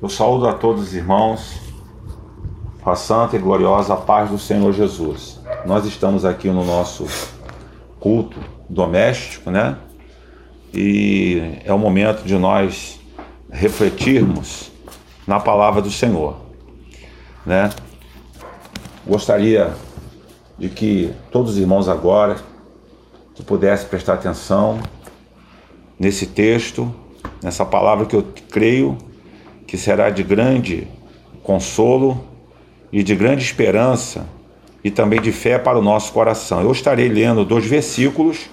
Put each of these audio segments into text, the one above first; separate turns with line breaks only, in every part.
Eu saúdo a todos os irmãos, a santa e gloriosa paz do Senhor Jesus. Nós estamos aqui no nosso culto doméstico, né? E é o momento de nós refletirmos na palavra do Senhor, né? Gostaria de que todos os irmãos agora que pudessem prestar atenção nesse texto, nessa palavra que eu creio que será de grande consolo e de grande esperança e também de fé para o nosso coração. Eu estarei lendo dois versículos,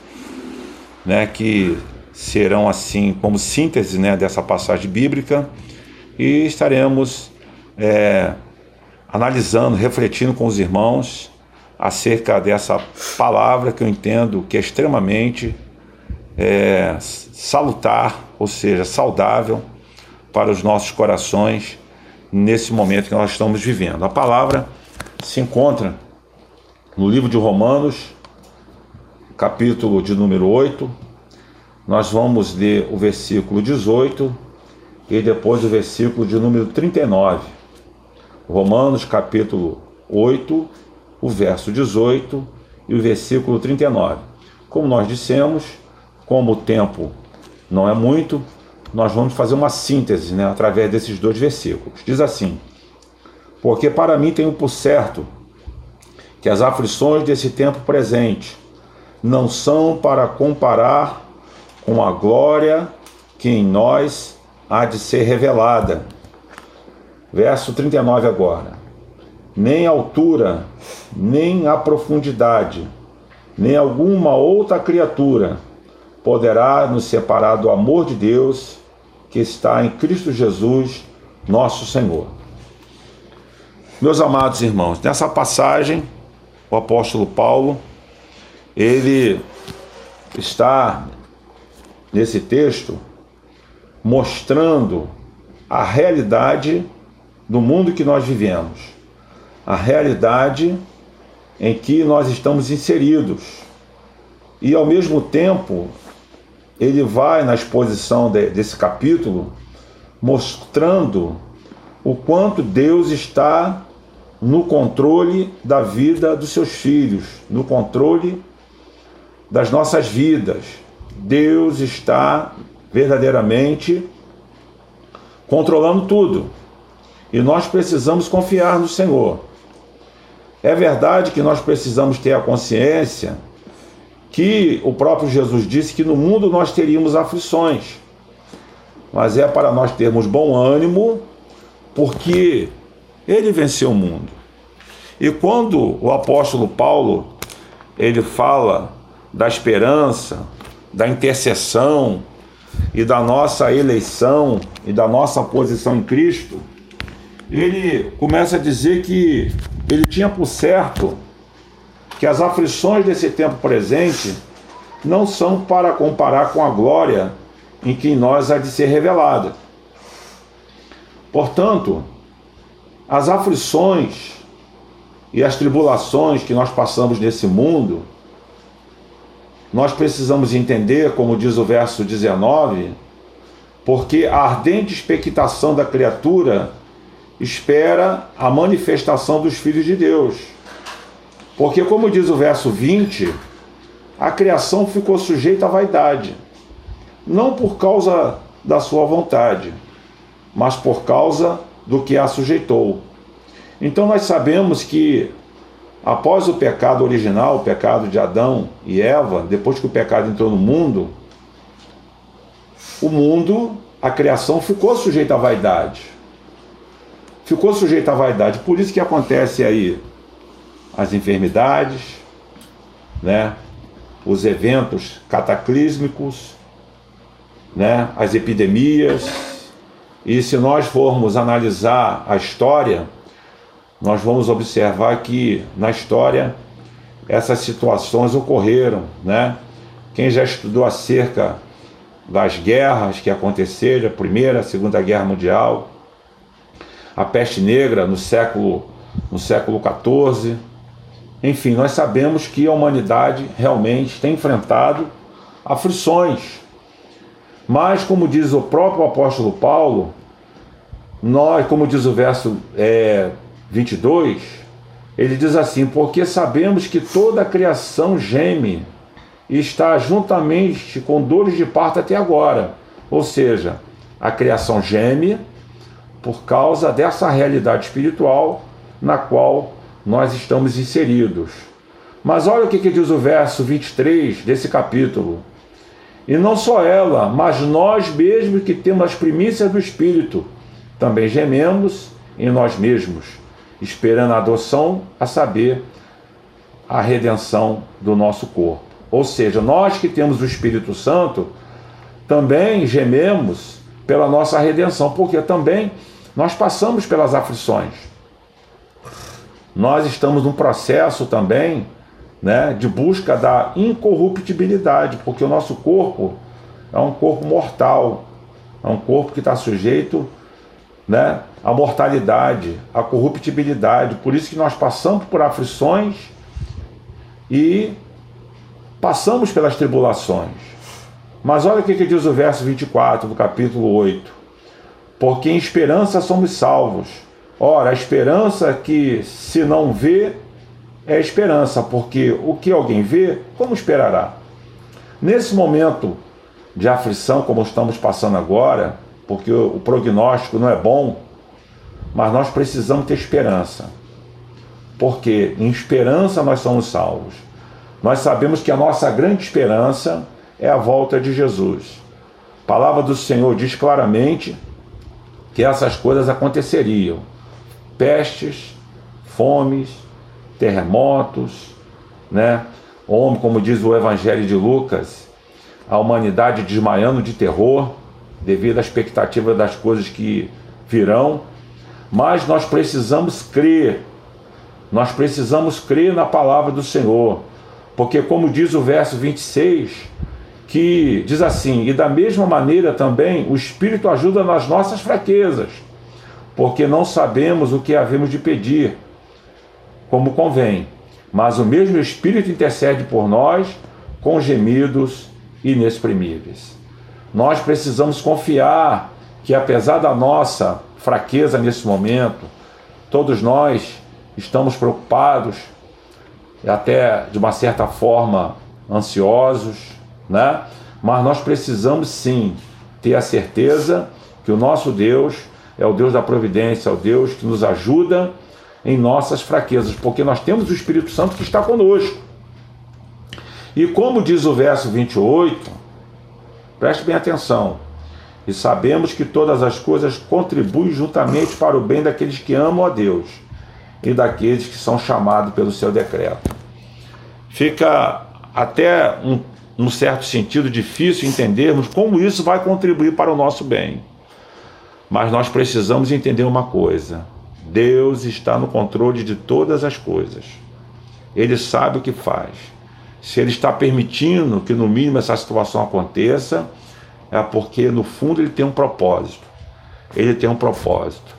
né, que serão assim como síntese, né, dessa passagem bíblica e estaremos é, analisando, refletindo com os irmãos acerca dessa palavra que eu entendo que é extremamente é, salutar, ou seja, saudável para os nossos corações nesse momento que nós estamos vivendo. A palavra se encontra no livro de Romanos, capítulo de número 8. Nós vamos ler o versículo 18 e depois o versículo de número 39. Romanos, capítulo 8, o verso 18 e o versículo 39. Como nós dissemos, como o tempo não é muito, nós vamos fazer uma síntese né, através desses dois versículos. Diz assim: Porque para mim tenho por certo que as aflições desse tempo presente não são para comparar com a glória que em nós há de ser revelada. Verso 39 agora. Nem a altura, nem a profundidade, nem alguma outra criatura poderá nos separar do amor de Deus que está em Cristo Jesus, nosso Senhor. Meus amados irmãos, nessa passagem, o apóstolo Paulo, ele está nesse texto mostrando a realidade do mundo que nós vivemos, a realidade em que nós estamos inseridos. E ao mesmo tempo, ele vai na exposição de, desse capítulo mostrando o quanto Deus está no controle da vida dos seus filhos, no controle das nossas vidas. Deus está verdadeiramente controlando tudo. E nós precisamos confiar no Senhor. É verdade que nós precisamos ter a consciência que o próprio Jesus disse que no mundo nós teríamos aflições, mas é para nós termos bom ânimo, porque ele venceu o mundo. E quando o apóstolo Paulo ele fala da esperança, da intercessão e da nossa eleição e da nossa posição em Cristo, ele começa a dizer que ele tinha por certo que as aflições desse tempo presente não são para comparar com a glória em que em nós há de ser revelada. Portanto, as aflições e as tribulações que nós passamos nesse mundo, nós precisamos entender, como diz o verso 19, porque a ardente expectação da criatura espera a manifestação dos filhos de Deus. Porque, como diz o verso 20, a criação ficou sujeita à vaidade, não por causa da sua vontade, mas por causa do que a sujeitou. Então, nós sabemos que após o pecado original, o pecado de Adão e Eva, depois que o pecado entrou no mundo, o mundo, a criação ficou sujeita à vaidade. Ficou sujeita à vaidade. Por isso que acontece aí as enfermidades, né? os eventos cataclísmicos, né? as epidemias. E se nós formos analisar a história, nós vamos observar que na história essas situações ocorreram, né? Quem já estudou acerca das guerras que aconteceram, a Primeira, a Segunda Guerra Mundial, a peste negra no século no século XIV, enfim, nós sabemos que a humanidade realmente tem enfrentado aflições. Mas, como diz o próprio apóstolo Paulo, nós, como diz o verso é, 22, ele diz assim: Porque sabemos que toda a criação geme e está juntamente com dores de parto até agora. Ou seja, a criação geme por causa dessa realidade espiritual na qual nós estamos inseridos. Mas olha o que, que diz o verso 23 desse capítulo. E não só ela, mas nós mesmos que temos as primícias do Espírito, também gememos em nós mesmos, esperando a adoção, a saber, a redenção do nosso corpo. Ou seja, nós que temos o Espírito Santo, também gememos pela nossa redenção, porque também nós passamos pelas aflições. Nós estamos num processo também né, de busca da incorruptibilidade, porque o nosso corpo é um corpo mortal, é um corpo que está sujeito né, à mortalidade, à corruptibilidade. Por isso que nós passamos por aflições e passamos pelas tribulações. Mas olha o que, que diz o verso 24 do capítulo 8. Porque em esperança somos salvos. Ora, a esperança que se não vê é esperança, porque o que alguém vê, como esperará? Nesse momento de aflição, como estamos passando agora, porque o prognóstico não é bom, mas nós precisamos ter esperança. Porque em esperança nós somos salvos. Nós sabemos que a nossa grande esperança é a volta de Jesus. A palavra do Senhor diz claramente que essas coisas aconteceriam: pestes, fomes, terremotos, né? Homem, como diz o Evangelho de Lucas, a humanidade desmaiando de terror devido à expectativa das coisas que virão, mas nós precisamos crer, nós precisamos crer na palavra do Senhor, porque, como diz o verso 26, que diz assim: e da mesma maneira também o Espírito ajuda nas nossas fraquezas, porque não sabemos o que havemos de pedir como convém, mas o mesmo Espírito intercede por nós com gemidos inexprimíveis. Nós precisamos confiar que, apesar da nossa fraqueza nesse momento, todos nós estamos preocupados, até de uma certa forma ansiosos, né? Mas nós precisamos sim ter a certeza que o nosso Deus é o Deus da providência, é o Deus que nos ajuda em nossas fraquezas, porque nós temos o Espírito Santo que está conosco. E como diz o verso 28, preste bem atenção. E sabemos que todas as coisas contribuem juntamente para o bem daqueles que amam a Deus e daqueles que são chamados pelo seu decreto. Fica até um, um certo sentido difícil entendermos como isso vai contribuir para o nosso bem. Mas nós precisamos entender uma coisa: Deus está no controle de todas as coisas. Ele sabe o que faz. Se ele está permitindo que, no mínimo, essa situação aconteça, é porque, no fundo, ele tem um propósito. Ele tem um propósito.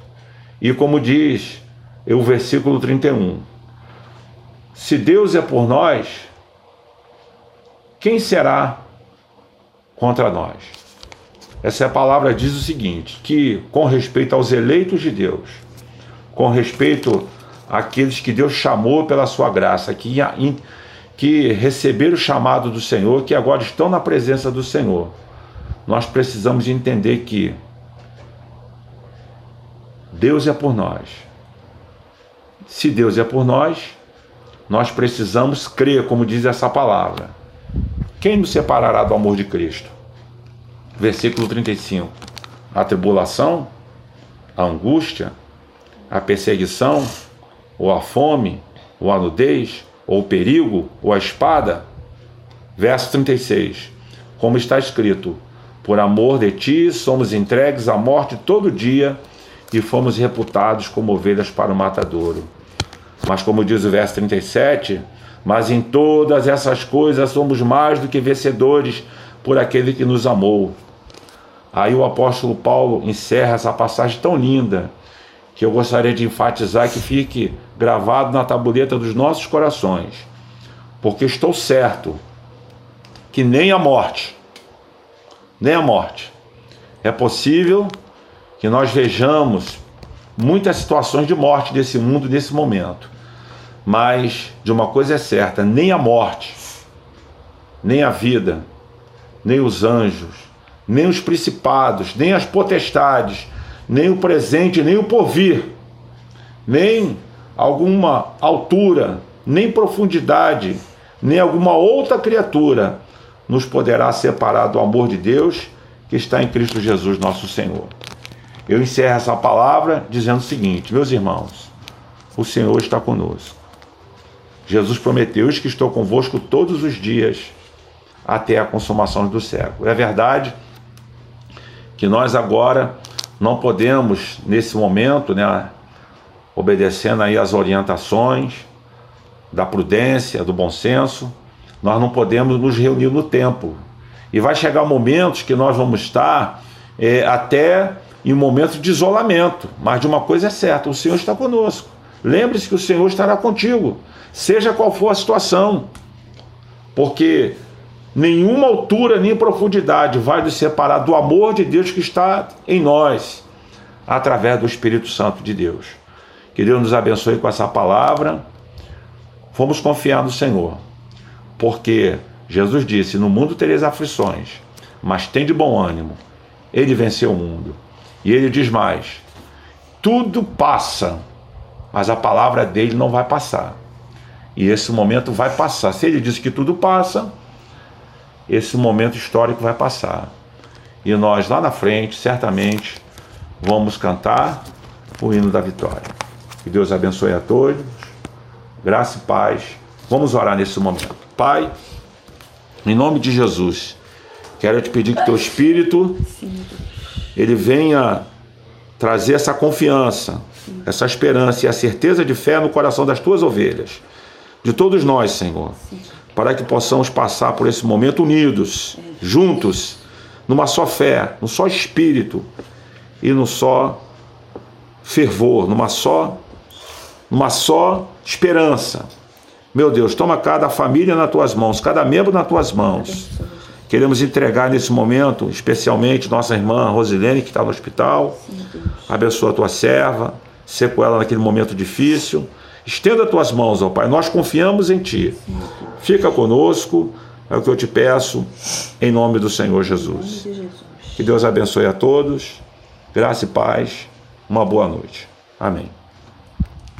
E como diz o versículo 31, se Deus é por nós, quem será contra nós? Essa palavra diz o seguinte: que com respeito aos eleitos de Deus, com respeito àqueles que Deus chamou pela sua graça, que, que receberam o chamado do Senhor, que agora estão na presença do Senhor. Nós precisamos entender que Deus é por nós. Se Deus é por nós, nós precisamos crer, como diz essa palavra. Quem nos separará do amor de Cristo? Versículo 35. A tribulação, a angústia, a perseguição, ou a fome, ou a nudez, ou o perigo, ou a espada? Verso 36. Como está escrito: Por amor de ti somos entregues à morte todo dia e fomos reputados como ovelhas para o matadouro. Mas, como diz o verso 37, mas em todas essas coisas somos mais do que vencedores por aquele que nos amou. Aí o apóstolo Paulo encerra essa passagem tão linda que eu gostaria de enfatizar que fique gravado na tabuleta dos nossos corações, porque estou certo que nem a morte, nem a morte é possível que nós vejamos muitas situações de morte desse mundo nesse momento. Mas de uma coisa é certa, nem a morte, nem a vida, nem os anjos, nem os principados, nem as potestades, nem o presente, nem o porvir, nem alguma altura, nem profundidade, nem alguma outra criatura nos poderá separar do amor de Deus que está em Cristo Jesus, nosso Senhor. Eu encerro essa palavra dizendo o seguinte, meus irmãos, o Senhor está conosco. Jesus prometeu que estou convosco todos os dias até a consumação do século. É verdade que nós agora não podemos, nesse momento, né, obedecendo aí as orientações da prudência, do bom senso, nós não podemos nos reunir no tempo. E vai chegar momentos que nós vamos estar é, até em momentos de isolamento. Mas de uma coisa é certa: o Senhor está conosco. Lembre-se que o Senhor estará contigo, seja qual for a situação. Porque nenhuma altura nem profundidade vai nos separar do amor de Deus que está em nós, através do Espírito Santo de Deus. Que Deus nos abençoe com essa palavra. Vamos confiar no Senhor, porque Jesus disse: No mundo tereis aflições, mas tem de bom ânimo. Ele venceu o mundo. E ele diz mais: tudo passa, mas a palavra dele não vai passar. E esse momento vai passar. Se ele disse que tudo passa, esse momento histórico vai passar. E nós lá na frente, certamente, vamos cantar o hino da vitória. Que Deus abençoe a todos. Graça e paz. Vamos orar nesse momento. Pai, em nome de Jesus, quero te pedir que teu Espírito ele venha trazer essa confiança, essa esperança e a certeza de fé no coração das tuas ovelhas, de todos nós, Senhor, para que possamos passar por esse momento unidos, juntos, numa só fé, no só espírito e no só fervor, numa só numa só esperança. Meu Deus, toma cada família nas tuas mãos, cada membro nas tuas mãos. Queremos entregar nesse momento, especialmente nossa irmã Rosilene, que está no hospital. Abençoa a tua serva, ser com ela naquele momento difícil. Estenda as tuas mãos, ó Pai, nós confiamos em Ti. Fica conosco, é o que eu te peço, em nome do Senhor Jesus. Que Deus abençoe a todos, graça e paz, uma boa noite. Amém.